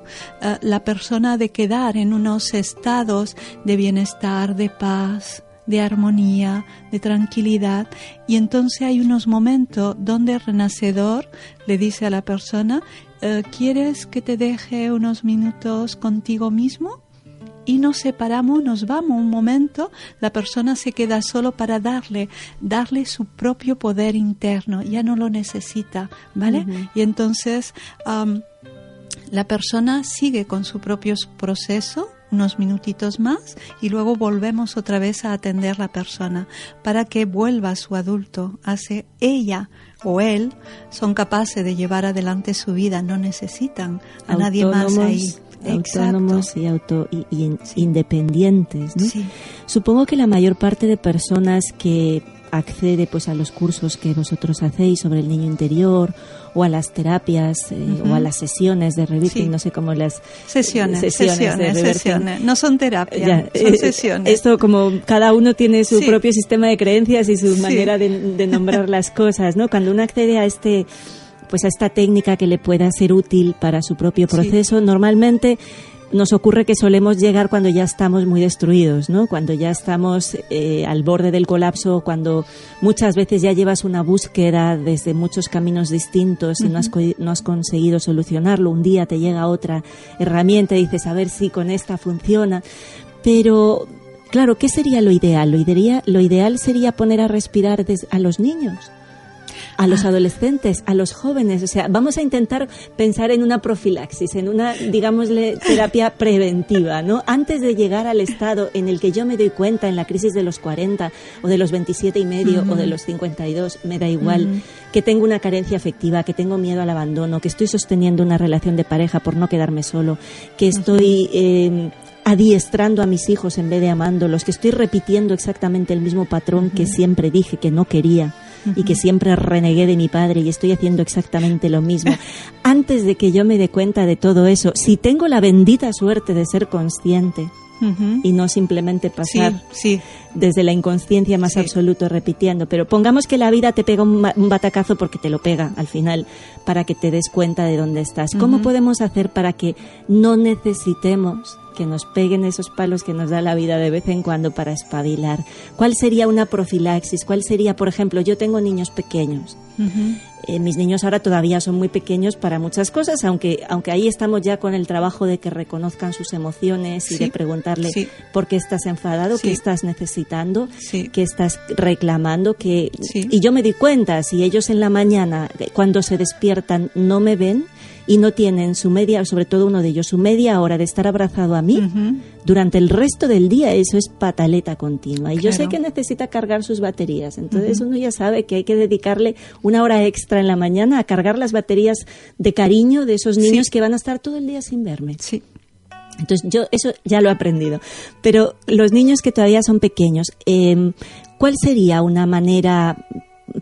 la persona ha de quedar en unos estados de bienestar, de paz de armonía, de tranquilidad, y entonces hay unos momentos donde el renacedor le dice a la persona, ¿quieres que te deje unos minutos contigo mismo? y nos separamos, nos vamos un momento, la persona se queda solo para darle, darle su propio poder interno, ya no lo necesita, ¿vale? Y entonces la persona sigue con su propio proceso, unos minutitos más y luego volvemos otra vez a atender la persona para que vuelva a su adulto, hace ella o él son capaces de llevar adelante su vida, no necesitan a nadie más ahí. Autónomos Exacto. y, auto, y, y in- independientes. ¿no? Sí. Supongo que la mayor parte de personas que accede pues a los cursos que vosotros hacéis sobre el niño interior o a las terapias eh, o a las sesiones de rebirthing, Sí. no sé cómo las Sesiones, sesiones sesiones, de rebirthing. sesiones. No son terapia, Ya, son eh, sesiones. Esto como cada uno tiene su Sí. propio sistema de creencias y su Sí. manera de, de nombrar las cosas, ¿no? Cuando uno accede a este pues a esta técnica que le pueda ser útil para su propio proceso, normalmente nos ocurre que solemos llegar cuando ya estamos muy destruidos, ¿no? Cuando ya estamos eh, al borde del colapso, cuando muchas veces ya llevas una búsqueda desde muchos caminos distintos y no, has, co- no has conseguido solucionarlo. Un día te llega otra herramienta y dices, a ver si con esta funciona. Pero, claro, ¿qué sería lo ideal? Lo ideal, lo ideal sería poner a respirar a los niños a los adolescentes, a los jóvenes. O sea, vamos a intentar pensar en una profilaxis, en una, digámosle, terapia preventiva, ¿no? Antes de llegar al estado en el que yo me doy cuenta en la crisis de los 40 o de los 27 y medio o de los 52, me da igual, que tengo una carencia afectiva, que tengo miedo al abandono, que estoy sosteniendo una relación de pareja por no quedarme solo, que estoy... eh, adiestrando a mis hijos en vez de amándolos, que estoy repitiendo exactamente el mismo patrón que siempre dije que no quería y que siempre renegué de mi padre y estoy haciendo exactamente lo mismo. Antes de que yo me dé cuenta de todo eso, si tengo la bendita suerte de ser consciente y no simplemente pasar sí. desde la inconsciencia más Sí. absoluto repitiendo, pero pongamos que la vida te pega un, un batacazo porque te lo pega al final para que te des cuenta de dónde estás. ¿Cómo podemos hacer para que no necesitemos que nos peguen esos palos que nos da la vida de vez en cuando para espabilar? ¿Cuál sería una profilaxis? ¿Cuál sería, por ejemplo, yo tengo niños pequeños? Eh, mis niños ahora todavía son muy pequeños para muchas cosas, aunque, aunque ahí estamos ya con el trabajo de que reconozcan sus emociones y Sí, de preguntarle sí. por qué estás enfadado, Sí. qué estás necesitando, qué estás reclamando, que Sí. y yo me di cuenta si ellos en la mañana cuando se despiertan no me ven y no tienen su media, sobre todo uno de ellos, su media hora de estar abrazado a mí, durante el resto del día eso es pataleta continua. Y yo sé que necesita cargar sus baterías. Entonces uno ya sabe que hay que dedicarle una hora extra en la mañana a cargar las baterías de cariño de esos niños Sí. que van a estar todo el día sin verme. Sí. Entonces yo eso ya lo he aprendido. Pero los niños que todavía son pequeños, eh, ¿cuál sería una manera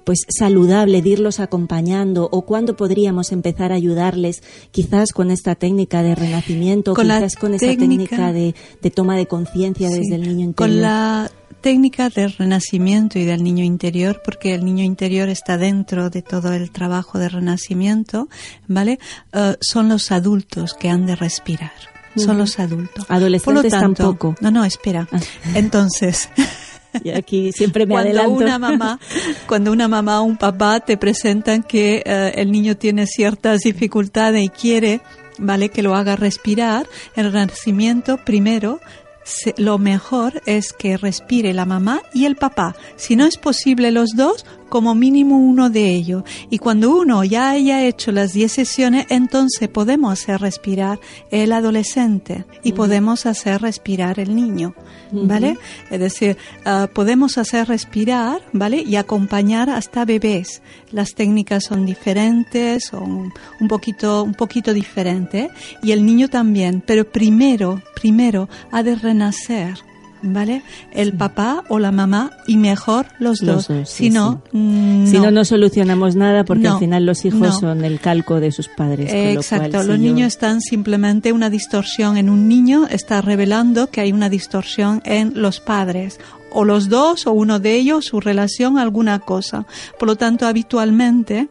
pues saludable de irlos acompañando o cuándo podríamos empezar a ayudarles quizás con esta técnica de renacimiento Con quizás con esa técnica- técnica de, de toma de conciencia Sí. desde el niño interior Con la técnica del renacimiento y del niño interior, porque el niño interior está dentro de todo el trabajo de renacimiento, ¿vale? Eh, son los adultos que han de respirar. Son los adultos. Adolescentes Por lo tanto, tampoco. No, no, espera. Ah. Entonces, y aquí siempre me cuando adelanto una mamá, cuando una mamá o un papá te presentan que eh, el niño tiene ciertas dificultades y quiere, vale, que lo haga respirar, el renacimiento primero se- lo mejor es que respire la mamá y el papá. Si no es posible los dos, como mínimo uno de ellos. Y cuando uno ya haya hecho las 10 sesiones, entonces podemos hacer respirar el adolescente y podemos hacer respirar el niño. ¿Vale? Es decir, ah, podemos hacer respirar, ¿vale? Y acompañar hasta bebés. Las técnicas son diferentes, son un poquito, un poquito diferentes. Y el niño también. Pero primero, primero ha de renacer. ¿Vale? El papá o la mamá y mejor los, Los dos. dos, si sí, no, mm, si no no solucionamos nada porque No, al final los hijos no. son el calco de sus padres con lo Exacto, cual, si los yo- niños están simplemente una distorsión en un niño, está revelando que hay una distorsión en los padres, o los dos, o uno de ellos, su relación, alguna cosa. Por lo tanto, habitualmente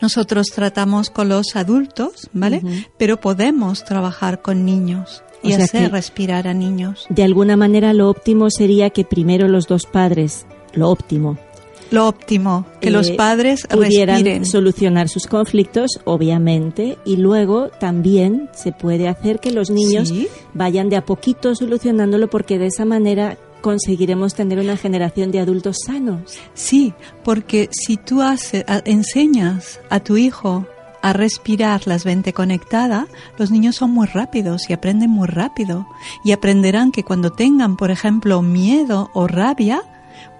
nosotros tratamos con los adultos, ¿vale? Pero podemos trabajar con niños O y sea hacer respirar a niños. de alguna manera lo óptimo sería que primero los dos padres lo óptimo Lo óptimo, que eh, los padres pudieran respiren. solucionar sus conflictos, obviamente, y luego también se puede hacer que los niños Sí. vayan de a poquito solucionándolo porque de esa manera conseguiremos tener una generación de adultos sanos. Sí, porque si tú hace- enseñas a tu hijo a respirar las 20 conectada, los niños son muy rápidos y aprenden muy rápido. Y aprenderán que cuando tengan, por ejemplo, miedo o rabia,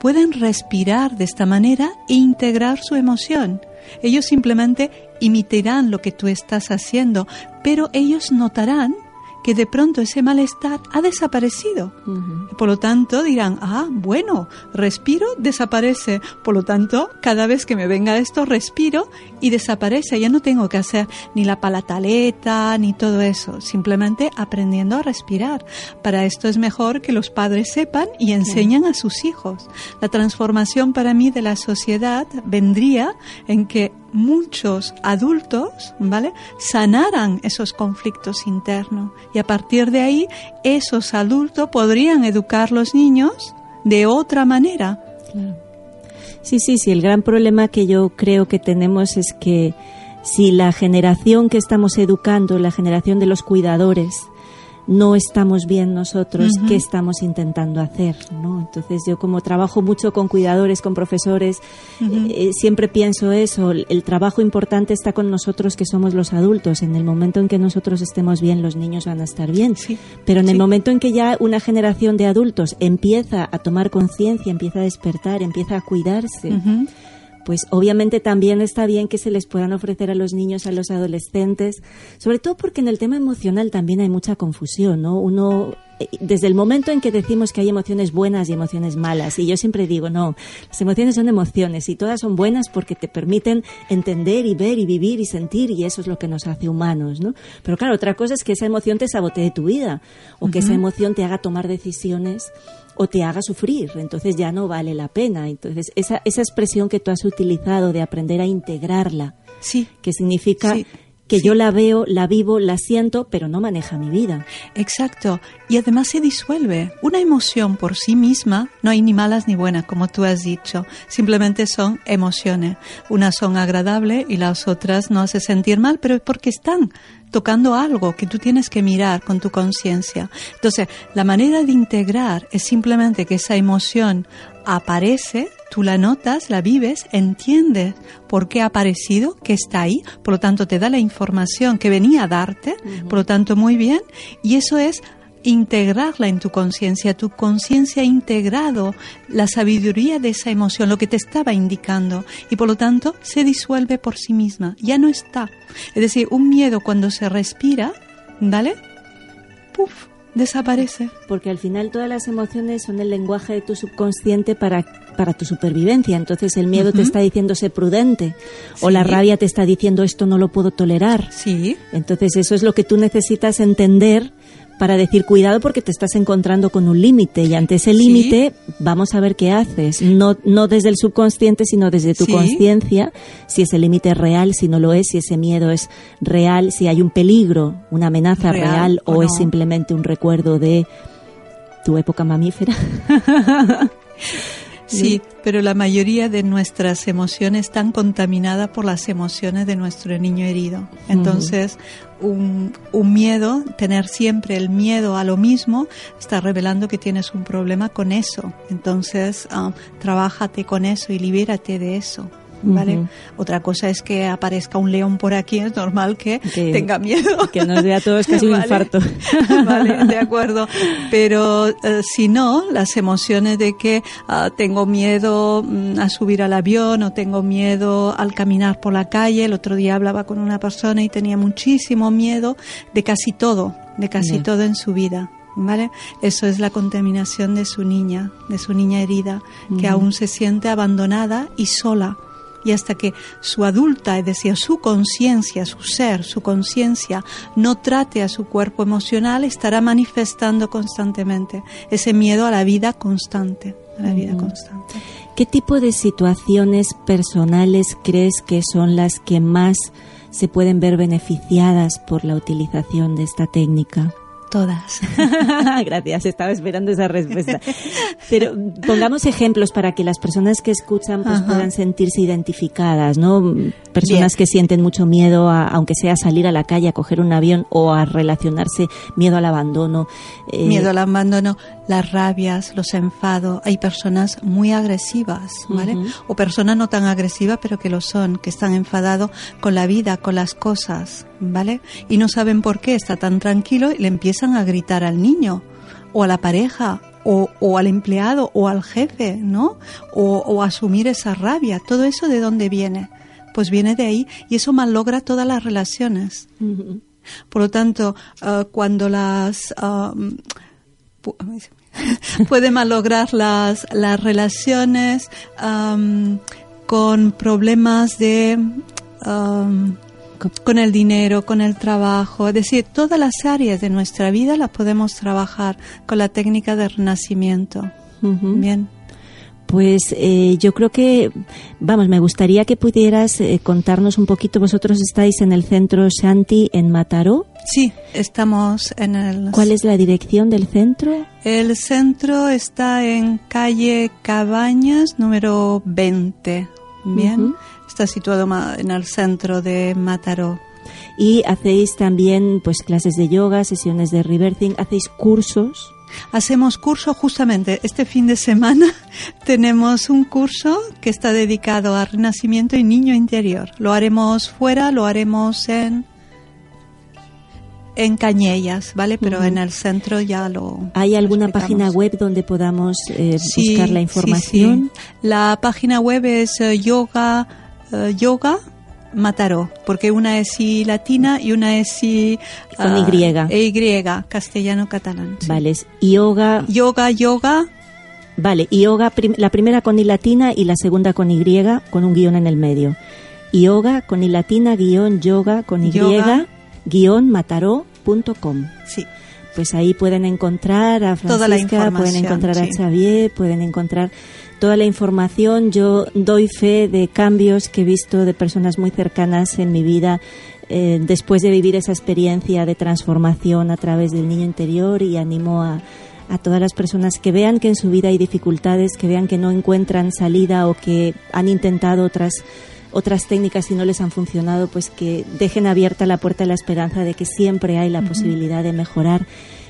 pueden respirar de esta manera e integrar su emoción. Ellos simplemente imitarán lo que tú estás haciendo, pero ellos notarán que de pronto ese malestar ha desaparecido. Por lo tanto, dirán, ah, bueno, respiro, desaparece. Por lo tanto, cada vez que me venga esto, respiro y desaparece. Ya no tengo que hacer ni la palataleta, ni todo eso. Simplemente aprendiendo a respirar. Para esto es mejor que los padres sepan y enseñan a sus hijos. La transformación para mí de la sociedad vendría en que muchos adultos, ¿vale? Sanaran esos conflictos internos y a partir de ahí esos adultos podrían educar los niños de otra manera. Sí, sí, sí, el gran problema que yo creo que tenemos es que si la generación que estamos educando, la generación de los cuidadores, no estamos bien nosotros qué estamos intentando hacer, ¿no? Entonces yo como trabajo mucho con cuidadores, con profesores, eh, siempre pienso eso, el, trabajo importante está con nosotros que somos los adultos, en el momento en que nosotros estemos bien los niños van a estar bien, pero en el momento en que ya una generación de adultos empieza a tomar conciencia, empieza a despertar, empieza a cuidarse, pues obviamente también está bien que se les puedan ofrecer a los niños, a los adolescentes, sobre todo porque en el tema emocional también hay mucha confusión, ¿no? Uno eh, desde el momento en que decimos que hay emociones buenas y emociones malas, y yo siempre digo, no, las emociones son emociones y todas son buenas porque te permiten entender y ver y vivir y sentir y eso es lo que nos hace humanos, ¿no? Pero claro, otra cosa es que esa emoción te sabotee tu vida o que esa emoción te haga tomar decisiones o te haga sufrir, entonces ya no vale la pena. Entonces, esa, esa expresión que tú has utilizado de aprender a integrarla, Sí. que significa que yo la veo, la vivo, la siento, pero no maneja mi vida. Exacto. Y además se disuelve. Una emoción por sí misma no hay ni malas ni buenas, como tú has dicho. Simplemente son emociones. Unas son agradables y las otras no hace sentir mal, pero es porque están tocando algo que tú tienes que mirar con tu conciencia. Entonces, la manera de integrar es simplemente que esa emoción aparece, tú la notas, la vives, entiendes por qué ha aparecido, que está ahí, por lo tanto te da la información que venía a darte, por lo tanto muy bien, y eso es integrarla en tu conciencia, tu conciencia ha integrado la sabiduría de esa emoción, lo que te estaba indicando, y por lo tanto se disuelve por sí misma, ya no está. Es decir, un miedo cuando se respira, ¿vale? Puf, desaparece. Porque al final todas las emociones son el lenguaje de tu subconsciente para, para tu supervivencia. Entonces el miedo te está diciendo sé prudente o la rabia te está diciendo esto no lo puedo tolerar. Sí, Entonces eso es lo que tú necesitas entender para decir cuidado porque te estás encontrando con un límite y ante ese Sí. límite vamos a ver qué haces. No, no desde el subconsciente sino desde tu Sí. conciencia, si ese límite es real, si no lo es, si ese miedo es real, si hay un peligro, una amenaza Real real, o o, es simplemente un recuerdo de tu época mamífera. sí, pero la mayoría de nuestras emociones están contaminadas por las emociones de nuestro niño herido. Entonces, un, un miedo, tener siempre el miedo a lo mismo, está revelando que tienes un problema con eso. Entonces, ah, trabájate con eso y libérate de eso. ¿Vale? Otra cosa es que aparezca un león por aquí, es normal que, Que- tenga miedo. que nos dé a todos casi un Vale. infarto. vale, de acuerdo. Pero eh, si no, las emociones de que ah, tengo miedo mm, a subir al avión o tengo miedo al caminar por la calle. El otro día hablaba con una persona y tenía muchísimo miedo de casi todo, de casi todo en su vida. ¿Vale? Eso es la contaminación de su niña, de su niña herida, que aún se siente abandonada y sola. Y hasta que su adulta, es decir, su conciencia, su ser, su conciencia, no trate a su cuerpo emocional, estará manifestando constantemente ese miedo a la vida constante, a la vida constante. ¿Qué tipo de situaciones personales crees que son las que más se pueden ver beneficiadas por la utilización de esta técnica? Todas. Gracias, estaba esperando esa respuesta. Pero pongamos ejemplos para que las personas que escuchan pues, puedan sentirse identificadas, ¿no? Personas Bien. que sienten mucho miedo, a, aunque sea salir a la calle, a coger un avión o a relacionarse, miedo al abandono. eh, Miedo al abandono, las rabias, los enfados. Hay personas muy agresivas, ¿vale? O personas no tan agresivas, pero que lo son, que están enfadados con la vida, con las cosas, ¿vale? Y no saben por qué, está tan tranquilo y le empiezan a gritar al niño o a la pareja. O, o al empleado o al jefe, ¿no? O, o asumir esa rabia. Todo eso de dónde viene? Pues viene de ahí y eso malogra todas las relaciones. Por lo tanto, eh, cuando las pu- puede malograr las, las relaciones um, con problemas de um, con el dinero, con el trabajo, es decir, todas las áreas de nuestra vida las podemos trabajar con la técnica de renacimiento. Bien. Pues eh, yo creo que, vamos, me gustaría que pudieras eh, contarnos un poquito. Vosotros estáis en el centro Shanti en Mataró. Sí, estamos en el ¿Cuál es la dirección del centro? El centro está en calle Cabañas número 20. Bien. Está situado en el centro de Mataró. Y hacéis también pues clases de yoga, sesiones de rebirthing, hacéis cursos. Hacemos curso justamente este fin de semana. Tenemos un curso que está dedicado a renacimiento y niño interior. Lo haremos fuera, lo haremos en en Cañellas, ¿vale? Pero en el centro ya lo ¿Hay alguna página web donde podamos eh, Sí, buscar la sí, información? sí. La página web es eh, yoga eh, yoga Mataró, porque una es y latina y una es y Con ah, Y. e Y, castellano catalán. sí. Vale, es yoga, Yoga yoga vale, yoga, prim- la primera con i latina y la segunda con y, con un guion en el medio. Yoga con i latina, guion, yoga con y, Yoga. mataró.com. sí. Pues ahí pueden encontrar a Francisca, pueden encontrar a sí. Xavier, pueden encontrar toda la información. Yo doy fe de cambios que he visto de personas muy cercanas en mi vida eh, después de vivir esa experiencia de transformación a través del niño interior y animo a, a todas las personas que vean que en su vida hay dificultades, que vean que no encuentran salida o que han intentado otras otras técnicas y no les han funcionado, pues que dejen abierta la puerta de la esperanza de que siempre hay la posibilidad de mejorar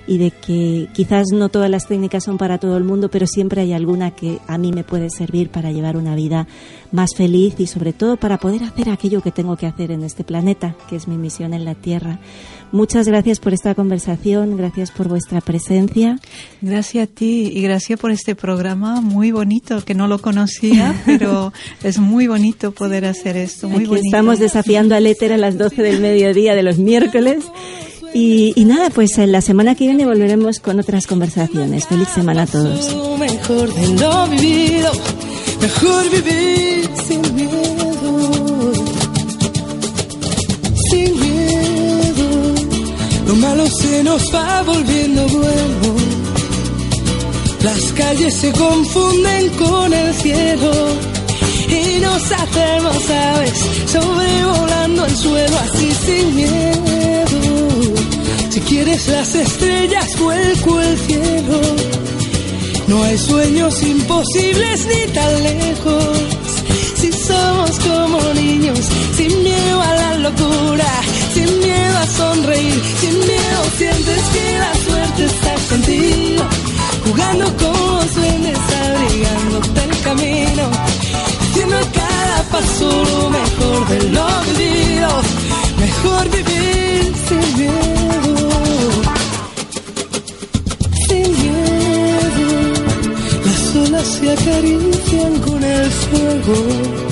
y de que quizás no todas las técnicas son para todo el mundo, pero siempre hay alguna que a mí me puede servir para llevar una vida más feliz y sobre todo para poder hacer aquello que tengo que hacer en este planeta, que es mi misión en la Tierra. Muchas gracias por esta conversación, gracias por vuestra presencia. Gracias a ti y gracias por este programa muy bonito, que no lo conocía, pero es muy bonito poder hacer esto, muy Aquí bonito. estamos desafiando al éter a las 12 del mediodía de los miércoles. Y, y nada, pues en la semana que viene volveremos con otras conversaciones. Feliz semana a todos. Mejor de lo vivido, mejor vivir sin lo malo se nos va volviendo bueno. Las calles se confunden con el cielo y nos hacemos aves sobrevolando el suelo así sin miedo. Si quieres las estrellas, vuelco el cielo. No hay sueños imposibles ni tan lejos. Si somos como niños, sin miedo a la locura, sin miedo a sonreír, sin miedo sientes que la suerte está contigo. Jugando con los duendes, abrigándote el camino, haciendo en cada paso lo mejor de lo vivido. Mejor vivir sin miedo sin miedo. Las olas se acarician con el fuego.